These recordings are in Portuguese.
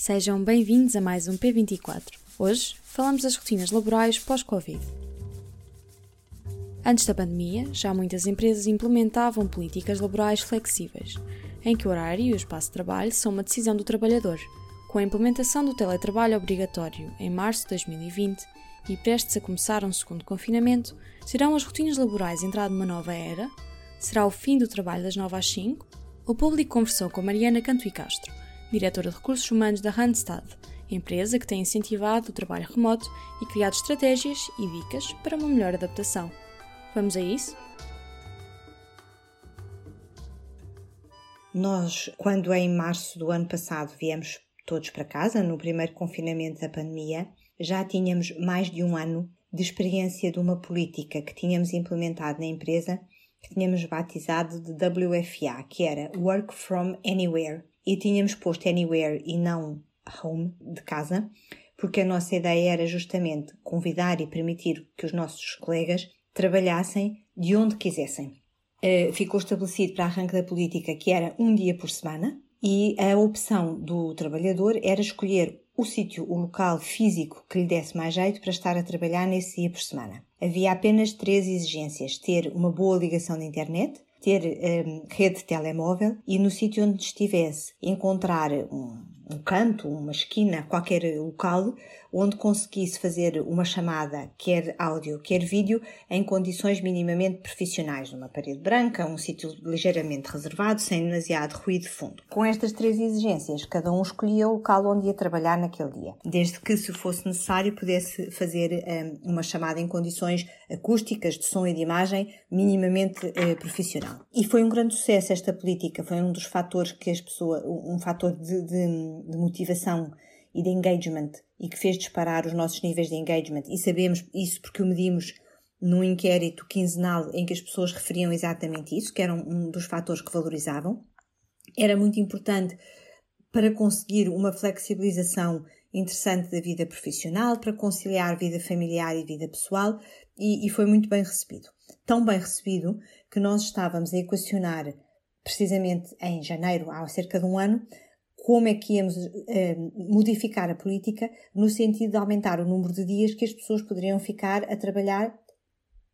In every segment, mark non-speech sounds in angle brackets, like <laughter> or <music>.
Sejam bem-vindos a mais um P24. Hoje falamos das rotinas laborais pós-Covid. Antes da pandemia, já muitas empresas implementavam políticas laborais flexíveis, em que o horário e o espaço de trabalho são uma decisão do trabalhador. Com a implementação do teletrabalho obrigatório em março de 2020 e prestes a começar um segundo confinamento, serão as rotinas laborais entrar numa nova era? Será o fim do trabalho das 9 às 5? O público conversou com Mariana Canto e Castro, diretora de recursos humanos da Randstad, empresa que tem incentivado o trabalho remoto e criado estratégias e dicas para uma melhor adaptação. Vamos a isso? Nós, quando em março do ano passado viemos todos para casa, no primeiro confinamento da pandemia, já tínhamos mais de um ano de experiência de uma política que tínhamos implementado na empresa, que tínhamos batizado de WFA, que era Work from Anywhere, e tínhamos posto Anywhere e não Home de casa, porque a nossa ideia era justamente convidar e permitir que os nossos colegas trabalhassem de onde quisessem. Uh, ficou estabelecido para arranque da política que era um dia por semana e a opção do trabalhador era escolher o sítio, o local físico que lhe desse mais jeito para estar a trabalhar nesse dia por semana. Havia apenas três exigências: ter uma boa ligação de internet, ter um, rede de telemóvel e no sítio onde estivesse encontrar um, um canto, uma esquina, qualquer local onde conseguisse fazer uma chamada, quer áudio, quer vídeo, em condições minimamente profissionais, numa parede branca, um sítio ligeiramente reservado, sem demasiado ruído de fundo. Com estas três exigências, cada um escolhia o local onde ia trabalhar naquele dia, desde que, se fosse necessário, pudesse fazer um, uma chamada em condições acústicas, de som e de imagem, minimamente uh, profissional. E foi um grande sucesso esta política, foi um dos fatores que as pessoas, um fator de, de, de motivação e de engagement e que fez disparar os nossos níveis de engagement e sabemos isso porque o medimos num inquérito quinzenal em que as pessoas referiam exatamente isso, que era um dos fatores que valorizavam. Era muito importante para conseguir uma flexibilização interessante da vida profissional, para conciliar vida familiar e vida pessoal, e, e foi muito bem recebido. Tão bem recebido que nós estávamos a equacionar, precisamente em janeiro, há cerca de um ano, como é que íamos uh, modificar a política no sentido de aumentar o número de dias que as pessoas poderiam ficar a trabalhar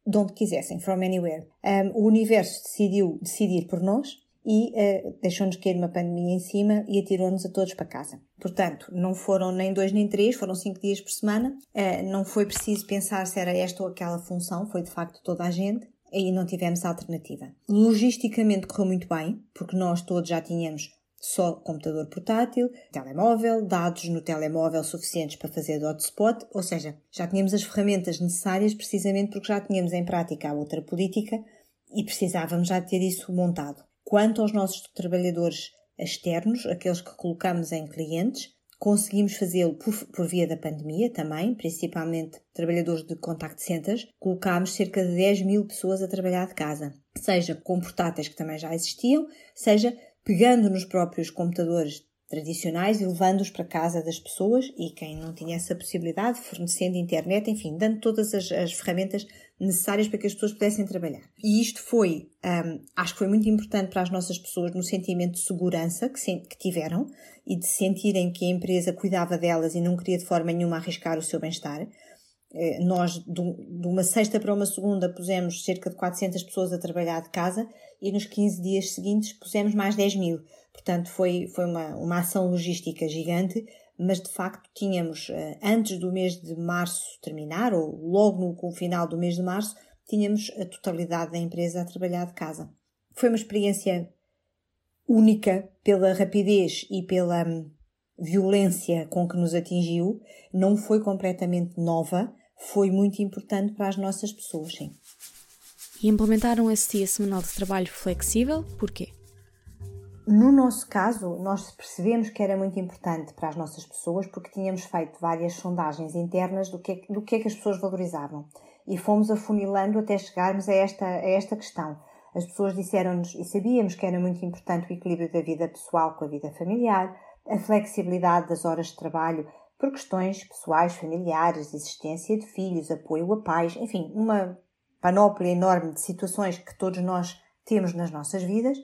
de onde quisessem, from anywhere. Um, o universo decidiu decidir por nós e uh, deixou-nos cair uma pandemia em cima e atirou-nos a todos para casa. Portanto, não foram nem dois nem três, foram cinco dias por semana. Uh, não foi preciso pensar se era esta ou aquela função, foi de facto toda a gente. Aí não tivemos alternativa. Logisticamente correu muito bem, porque nós todos já tínhamos só computador portátil, telemóvel, dados no telemóvel suficientes para fazer de hotspot, ou seja, já tínhamos as ferramentas necessárias precisamente porque já tínhamos em prática a outra política e precisávamos já ter isso montado. Quanto aos nossos trabalhadores externos, aqueles que colocamos em clientes, conseguimos fazê-lo por, por, via da pandemia também, principalmente trabalhadores de contact centers, colocámos cerca de 10 mil pessoas a trabalhar de casa, seja com portáteis que também já existiam, seja pegando nos próprios computadores tradicionais e levando-os para casa das pessoas e quem não tinha essa possibilidade, fornecendo internet, enfim, dando todas as, as ferramentas necessárias para que as pessoas pudessem trabalhar. E isto foi, um, acho que foi muito importante para as nossas pessoas no sentimento de segurança que, se, que tiveram e de sentirem que a empresa cuidava delas e não queria de forma nenhuma arriscar o seu bem-estar. Eh, nós, de uma sexta para uma segunda, pusemos cerca de 400 pessoas a trabalhar de casa e nos 15 dias seguintes pusemos mais 10 mil. Portanto, foi, foi uma, uma ação logística gigante, mas de facto tínhamos, eh, antes do mês de março terminar, ou logo no final do mês de março, tínhamos a totalidade da empresa a trabalhar de casa. Foi uma experiência única pela rapidez e pela hum, violência com que nos atingiu, não foi completamente nova, foi muito importante para as nossas pessoas, sim. E implementaram esse dia semanal de trabalho flexível, porquê? No nosso caso, nós percebemos que era muito importante para as nossas pessoas porque tínhamos feito várias sondagens internas do que, é, do que é que as pessoas valorizavam e fomos afunilando até chegarmos a esta, a esta questão. As pessoas disseram-nos e sabíamos que era muito importante o equilíbrio da vida pessoal com a vida familiar, a flexibilidade das horas de trabalho por questões pessoais, familiares, existência de filhos, apoio a pais, enfim, uma panóplia enorme de situações que todos nós temos nas nossas vidas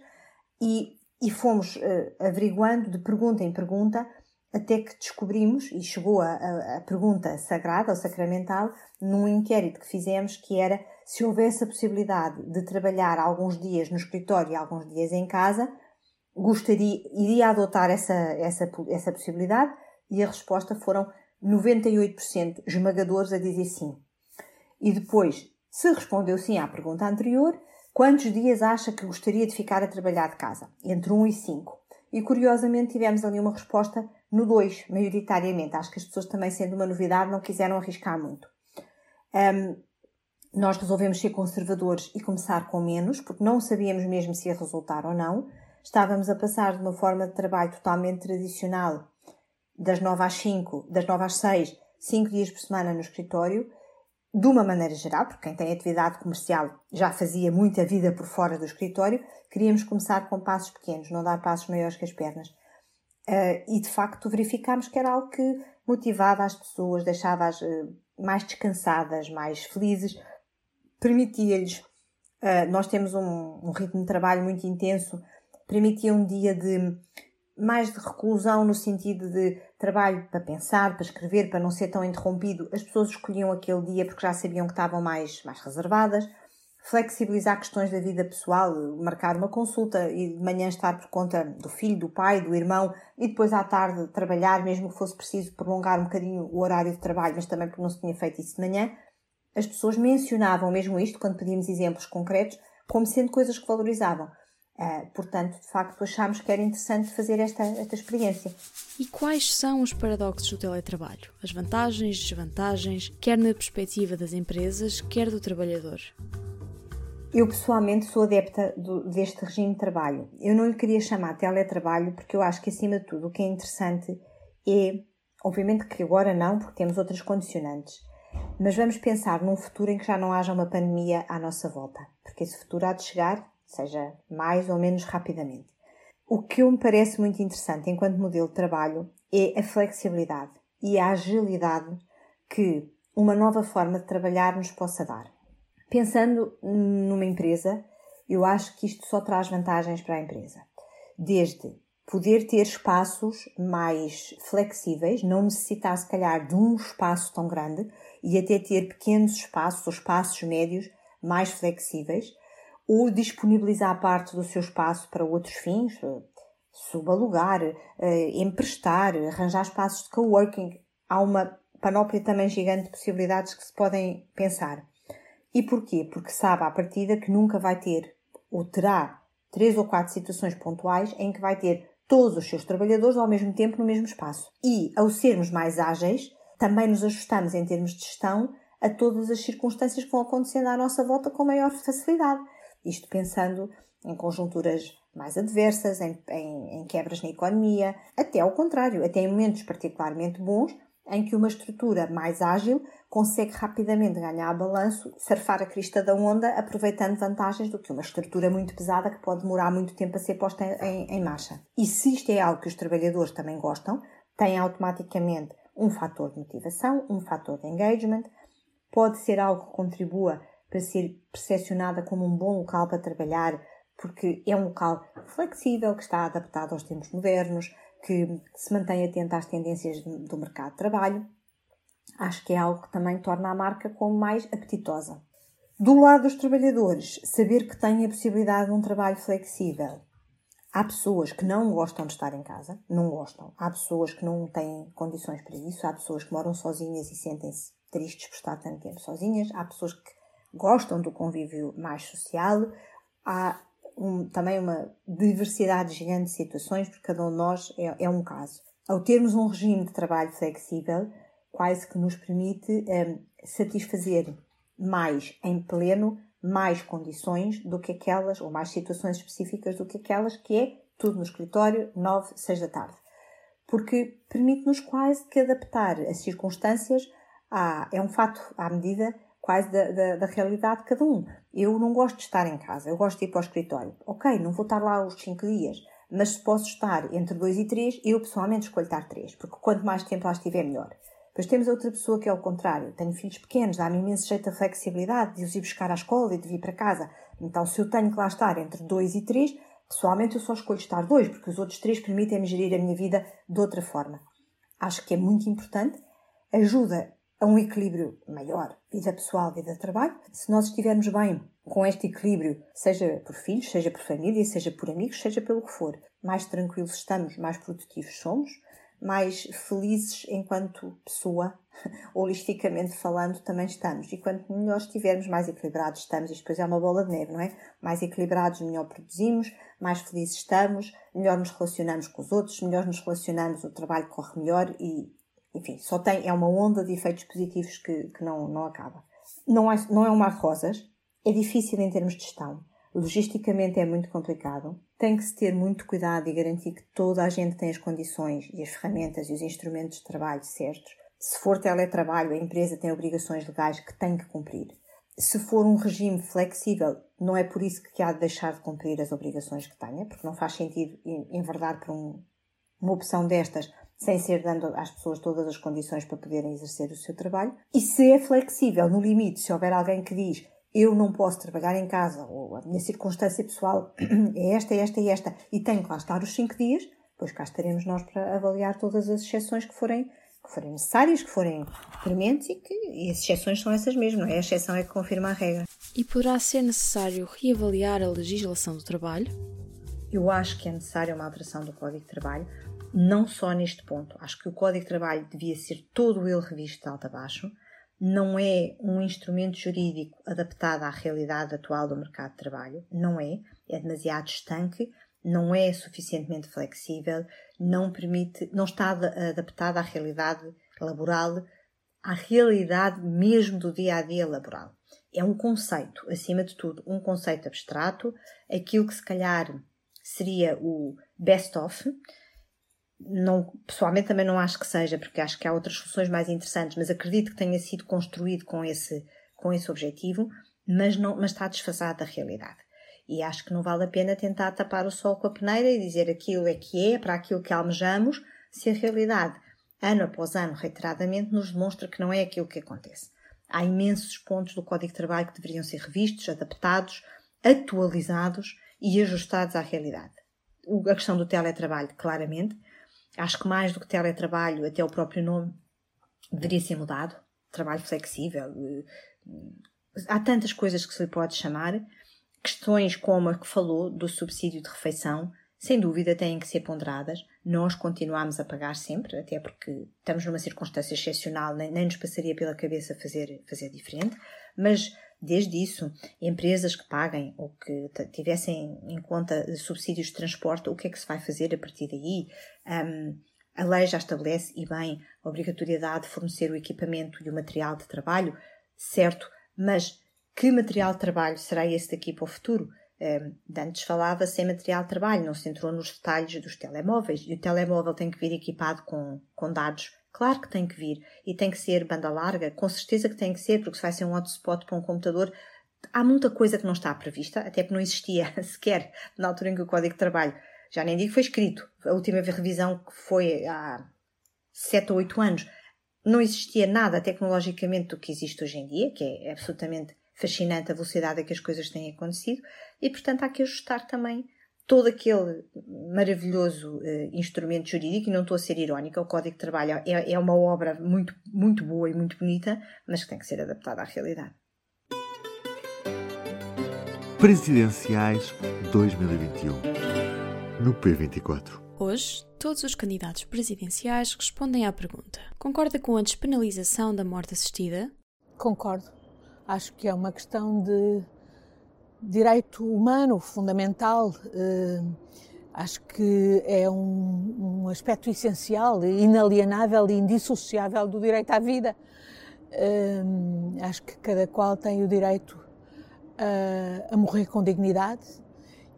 e, e fomos uh, averiguando de pergunta em pergunta até que descobrimos, e chegou a, a, a pergunta sagrada ou sacramental, num inquérito que fizemos, que era se houvesse a possibilidade de trabalhar alguns dias no escritório e alguns dias em casa, gostaria, iria adotar essa, essa, essa possibilidade? E a resposta foram 98% esmagadores a dizer sim. E depois, se respondeu sim à pergunta anterior, quantos dias acha que gostaria de ficar a trabalhar de casa? Entre 1 e 5. E curiosamente tivemos ali uma resposta no 2, maioritariamente. Acho que as pessoas também, sendo uma novidade, não quiseram arriscar muito. Um, nós resolvemos ser conservadores e começar com menos, porque não sabíamos mesmo se ia resultar ou não. Estávamos a passar de uma forma de trabalho totalmente tradicional, das 9 às 5, das 9 às 6, 5 dias por semana no escritório, de uma maneira geral, porque quem tem atividade comercial já fazia muita vida por fora do escritório, queríamos começar com passos pequenos, não dar passos maiores que as pernas. Uh, e de facto verificámos que era algo que motivava as pessoas, deixava-as uh, mais descansadas, mais felizes, permitia-lhes. Uh, nós temos um, um, ritmo de trabalho muito intenso, permitia um dia de mais de reclusão no sentido de trabalho para pensar, para escrever, para não ser tão interrompido. As pessoas escolhiam aquele dia porque já sabiam que estavam mais, mais reservadas. Flexibilizar questões da vida pessoal, marcar uma consulta e de manhã estar por conta do filho, do pai, do irmão e depois à tarde trabalhar, mesmo que fosse preciso prolongar um bocadinho o horário de trabalho, mas também porque não se tinha feito isso de manhã. As pessoas mencionavam mesmo isto, quando pedíamos exemplos concretos, como sendo coisas que valorizavam. Uh, portanto, de facto, achámos que era interessante fazer esta, esta experiência. E quais são os paradoxos do teletrabalho? As vantagens, desvantagens, quer na perspectiva das empresas, quer do trabalhador? Eu pessoalmente sou adepta do, deste regime de trabalho. Eu não lhe queria chamar teletrabalho porque eu acho que, acima de tudo, o que é interessante é, obviamente que agora não, porque temos outras condicionantes, mas vamos pensar num futuro em que já não haja uma pandemia à nossa volta, porque esse futuro há de chegar seja mais ou menos rapidamente. O que me parece muito interessante enquanto modelo de trabalho é a flexibilidade e a agilidade que uma nova forma de trabalhar nos possa dar. Pensando numa empresa, eu acho que isto só traz vantagens para a empresa. Desde poder ter espaços mais flexíveis, não necessitar se calhar de um espaço tão grande e até ter pequenos espaços ou espaços médios mais flexíveis, ou disponibilizar parte do seu espaço para outros fins, eh, subalugar, eh, emprestar, arranjar espaços de coworking. Há uma panóplia também gigante de possibilidades que se podem pensar. E porquê? Porque sabe à partida que nunca vai ter ou terá três ou quatro situações pontuais em que vai ter todos os seus trabalhadores ao mesmo tempo no mesmo espaço. E, ao sermos mais ágeis, também nos ajustamos em termos de gestão a todas as circunstâncias que vão acontecendo à nossa volta com maior facilidade. Isto pensando em conjunturas mais adversas, em, em, em, quebras na economia, até ao contrário, até em momentos particularmente bons, em que uma estrutura mais ágil consegue rapidamente ganhar balanço, surfar a crista da onda, aproveitando vantagens do que uma estrutura muito pesada que pode demorar muito tempo a ser posta em, em marcha. E se isto é algo que os trabalhadores também gostam, tem automaticamente um fator de motivação, um fator de engagement, pode ser algo que contribua para ser percepcionada como um bom local para trabalhar, porque é um local flexível, que está adaptado aos tempos modernos, que se mantém atento às tendências do mercado de trabalho. Acho que é algo que também torna a marca como mais apetitosa. Do lado dos trabalhadores, saber que têm a possibilidade de um trabalho flexível. Há pessoas que não gostam de estar em casa, não gostam. Há pessoas que não têm condições para isso. Há pessoas que moram sozinhas e sentem-se tristes por estar tanto tempo sozinhas. Há pessoas que gostam do convívio mais social. Há um, também uma diversidade gigante de situações, porque cada um de nós é, é, um caso. Ao termos um regime de trabalho flexível, quase que nos permite um, satisfazer mais em pleno mais condições do que aquelas, ou mais situações específicas do que aquelas que é tudo no escritório, 9, 6 da tarde. Porque permite-nos quase que adaptar as circunstâncias a, é um fato à medida quase da, da, da, realidade de cada um. Eu não gosto de estar em casa, eu gosto de ir para o escritório. Ok, não vou estar lá os 5 dias, mas se posso estar entre 2 e 3, eu pessoalmente escolho estar 3, porque quanto mais tempo lá estiver, melhor. Depois temos outra pessoa que é o contrário. Tenho filhos pequenos, dá-me imenso jeito a flexibilidade de os ir buscar à escola e de vir para casa. Então, se eu tenho que lá estar entre 2 e 3, pessoalmente eu só escolho estar 2, porque os outros 3 permitem-me gerir a minha vida de outra forma. acho que é muito importante, ajuda a um equilíbrio maior, vida pessoal, vida de trabalho. Se nós estivermos bem com este equilíbrio, seja por filhos, seja por família, seja por amigos, seja pelo que for, mais tranquilos estamos, mais produtivos somos, mais felizes enquanto pessoa, <laughs> holisticamente falando, também estamos. E quanto melhor estivermos, mais equilibrados estamos. Isto depois é uma bola de neve, não é? Mais equilibrados, melhor produzimos, mais felizes estamos, melhor nos relacionamos com os outros, melhor nos relacionamos, o trabalho corre melhor e, enfim, só tem, é uma onda de efeitos positivos que, que não, não acaba. Não é, não é um mar de rosas, é difícil em termos de gestão. Logisticamente é muito complicado. Tem que se ter muito cuidado e garantir que toda a gente tem as condições e as ferramentas e os instrumentos de trabalho certos. Se for teletrabalho, a empresa tem obrigações legais que tem que cumprir. Se for um regime flexível, não é por isso que há de deixar de cumprir as obrigações que tenha, porque não faz sentido enverdar por um, uma opção destas sem ser dando às pessoas todas as condições para poderem exercer o seu trabalho. E se é flexível, no limite, se houver alguém que diz eu não posso trabalhar em casa, ou a minha circunstância pessoal <clears throat> é esta, é esta e esta, e tenho que lá estar os 5 dias, pois cá estaremos nós para avaliar todas as exceções que forem, que forem necessárias, que forem prementes e que e as exceções são essas mesmo, não é? A exceção é que confirma a regra. E poderá ser necessário reavaliar a legislação do trabalho? Eu acho que é necessária uma alteração do Código de Trabalho, não só neste ponto. Acho que o Código de Trabalho devia ser todo ele revisto de alto a baixo não é um instrumento jurídico adaptado à realidade atual do mercado de trabalho, não é, é demasiado estanque, não é suficientemente flexível, não permite, não está adaptado à realidade laboral, à realidade mesmo do dia a dia laboral. É um conceito, acima de tudo, um conceito abstrato, aquilo que se calhar seria o best of, não, pessoalmente também não acho que seja, porque acho que há outras soluções mais interessantes, mas acredito que tenha sido construído com esse, com esse objetivo, mas, não, mas está desfasado da realidade. E acho que não vale a pena tentar tapar o sol com a peneira e dizer aquilo é que é, para aquilo que almejamos, se a realidade, ano após ano, reiteradamente, nos demonstra que não é aquilo que acontece. Há imensos pontos do Código de Trabalho que deveriam ser revistos, adaptados, atualizados e ajustados à realidade. A questão do teletrabalho, claramente, Acho que mais do que teletrabalho, até o próprio nome deveria ser mudado. Trabalho flexível. Eh, há tantas coisas que se lhe pode chamar. Questões como a que falou do subsídio de refeição, sem dúvida têm que ser ponderadas. Nós continuamos a pagar sempre, até porque estamos numa circunstância excepcional, nem, nem nos passaria pela cabeça fazer, fazer diferente, mas Desde isso, empresas que paguem ou que tivessem em conta subsídios de transporte, o que é que se vai fazer a partir daí? Um, a lei já estabelece, e bem, a obrigatoriedade de fornecer o equipamento e o material de trabalho, certo, mas que material de trabalho será esse daqui para o futuro? Antes falava sem material de trabalho, não se entrou nos detalhes dos telemóveis, e o telemóvel tem que vir equipado com, com dados. Claro que tem que vir e tem que ser banda larga, com certeza que tem que ser, porque se vai ser um hotspot para um computador, há muita coisa que não está prevista, até que não existia <laughs> sequer na altura em que o Código de Trabalho, já nem digo foi escrito, a última revisão que foi há 7 ou 8 anos, não existia nada tecnologicamente do que existe hoje em dia, que é absolutamente fascinante a velocidade a que as coisas têm acontecido, e portanto há que ajustar também todo aquele maravilhoso uh, instrumento jurídico, e não estou a ser irónica, o Código de Trabalho é, é uma obra muito, muito boa e muito bonita, mas que tem que ser adaptada à realidade. Presidenciais 2021 no P24. Hoje, todos os candidatos presidenciais respondem à pergunta: concorda com a despenalização da morte assistida? Concordo. Acho que é uma questão de direito humano fundamental. Eh, acho que é um, um, aspecto essencial, inalienável e indissociável do direito à vida. Eh, acho que cada qual tem o direito a, a morrer com dignidade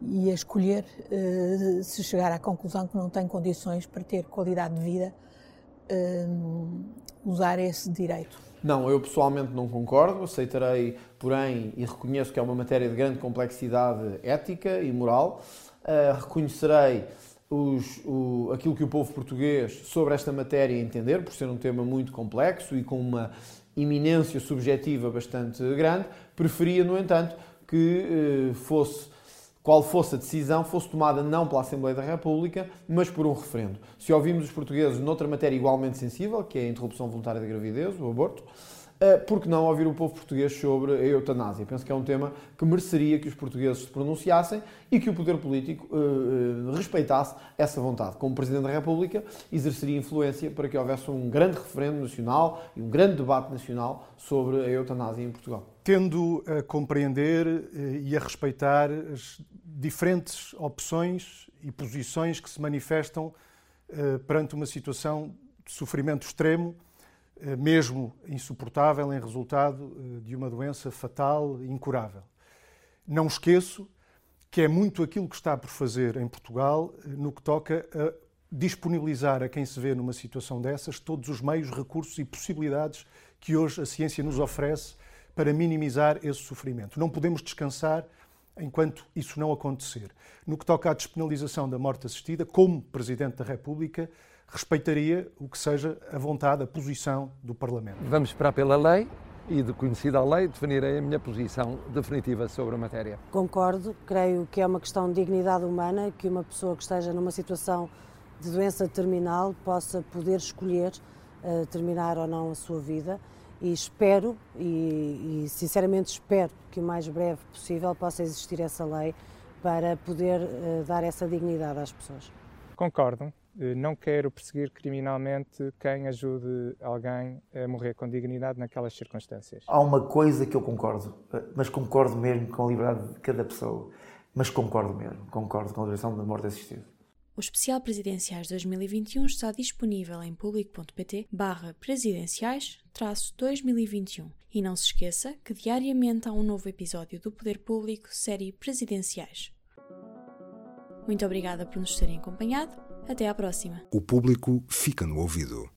e a escolher, eh, se chegar à conclusão que não tem condições para ter qualidade de vida, usar esse direito. Não, eu pessoalmente não concordo, aceitarei, porém, e reconheço que é uma matéria de grande complexidade ética e moral. Uh, reconhecerei os, o, aquilo que o povo português sobre esta matéria entender, por ser um tema muito complexo e com uma iminência subjetiva bastante grande. Preferia, no entanto, que uh, fosse qual fosse a decisão, fosse tomada não pela Assembleia da República, mas por um referendo. Se ouvimos os portugueses noutra matéria igualmente sensível, que é a interrupção voluntária da gravidez, o aborto, eh, por que não ouvir o povo português sobre a eutanásia? Penso que é um tema que mereceria que os portugueses se pronunciassem e que o poder político uh, respeitasse essa vontade. Como Presidente da República, exerceria influência para que houvesse um grande referendo nacional e um grande debate nacional sobre a eutanásia em Portugal. Tendo a compreender e a respeitar as diferentes opções e posições que se manifestam uh, perante uma situação de sofrimento extremo eh, mesmo insuportável em resultado eh, de uma doença fatal e incurável. Não esqueço que é muito aquilo que está por fazer em Portugal eh, no que toca a disponibilizar a quem se vê numa situação dessas todos os meios, recursos e possibilidades que hoje a ciência nos oferece para minimizar esse sofrimento. Não podemos descansar enquanto isso não acontecer. No que toca à despenalização da morte assistida, como Presidente da República, respeitaria o que seja a vontade, a posição do Parlamento. Vamos esperar pela lei e, de conhecida a lei, definirei a minha posição definitiva sobre a matéria. Concordo, creio que é uma questão de dignidade humana que uma pessoa que esteja numa situação de doença terminal possa poder escolher uh, terminar ou não a sua vida e espero, e, e, sinceramente espero que o mais breve possível possa existir essa lei para poder uh, dar essa dignidade às pessoas. Concordo, eh, não quero perseguir criminalmente quem ajude alguém a morrer com dignidade naquelas circunstâncias. Há uma coisa que eu concordo, eh, mas concordo mesmo com a liberdade de cada pessoa. Mas concordo mesmo, concordo com a liberação da morte assistida. O especial Presidenciais 2021 está disponível em público.pt barra presidenciais 2021. E não se esqueça que diariamente há um novo episódio do Poder Público, série Presidenciais. Muito obrigada por nos terem acompanhado até à próxima. O público fica no ouvido.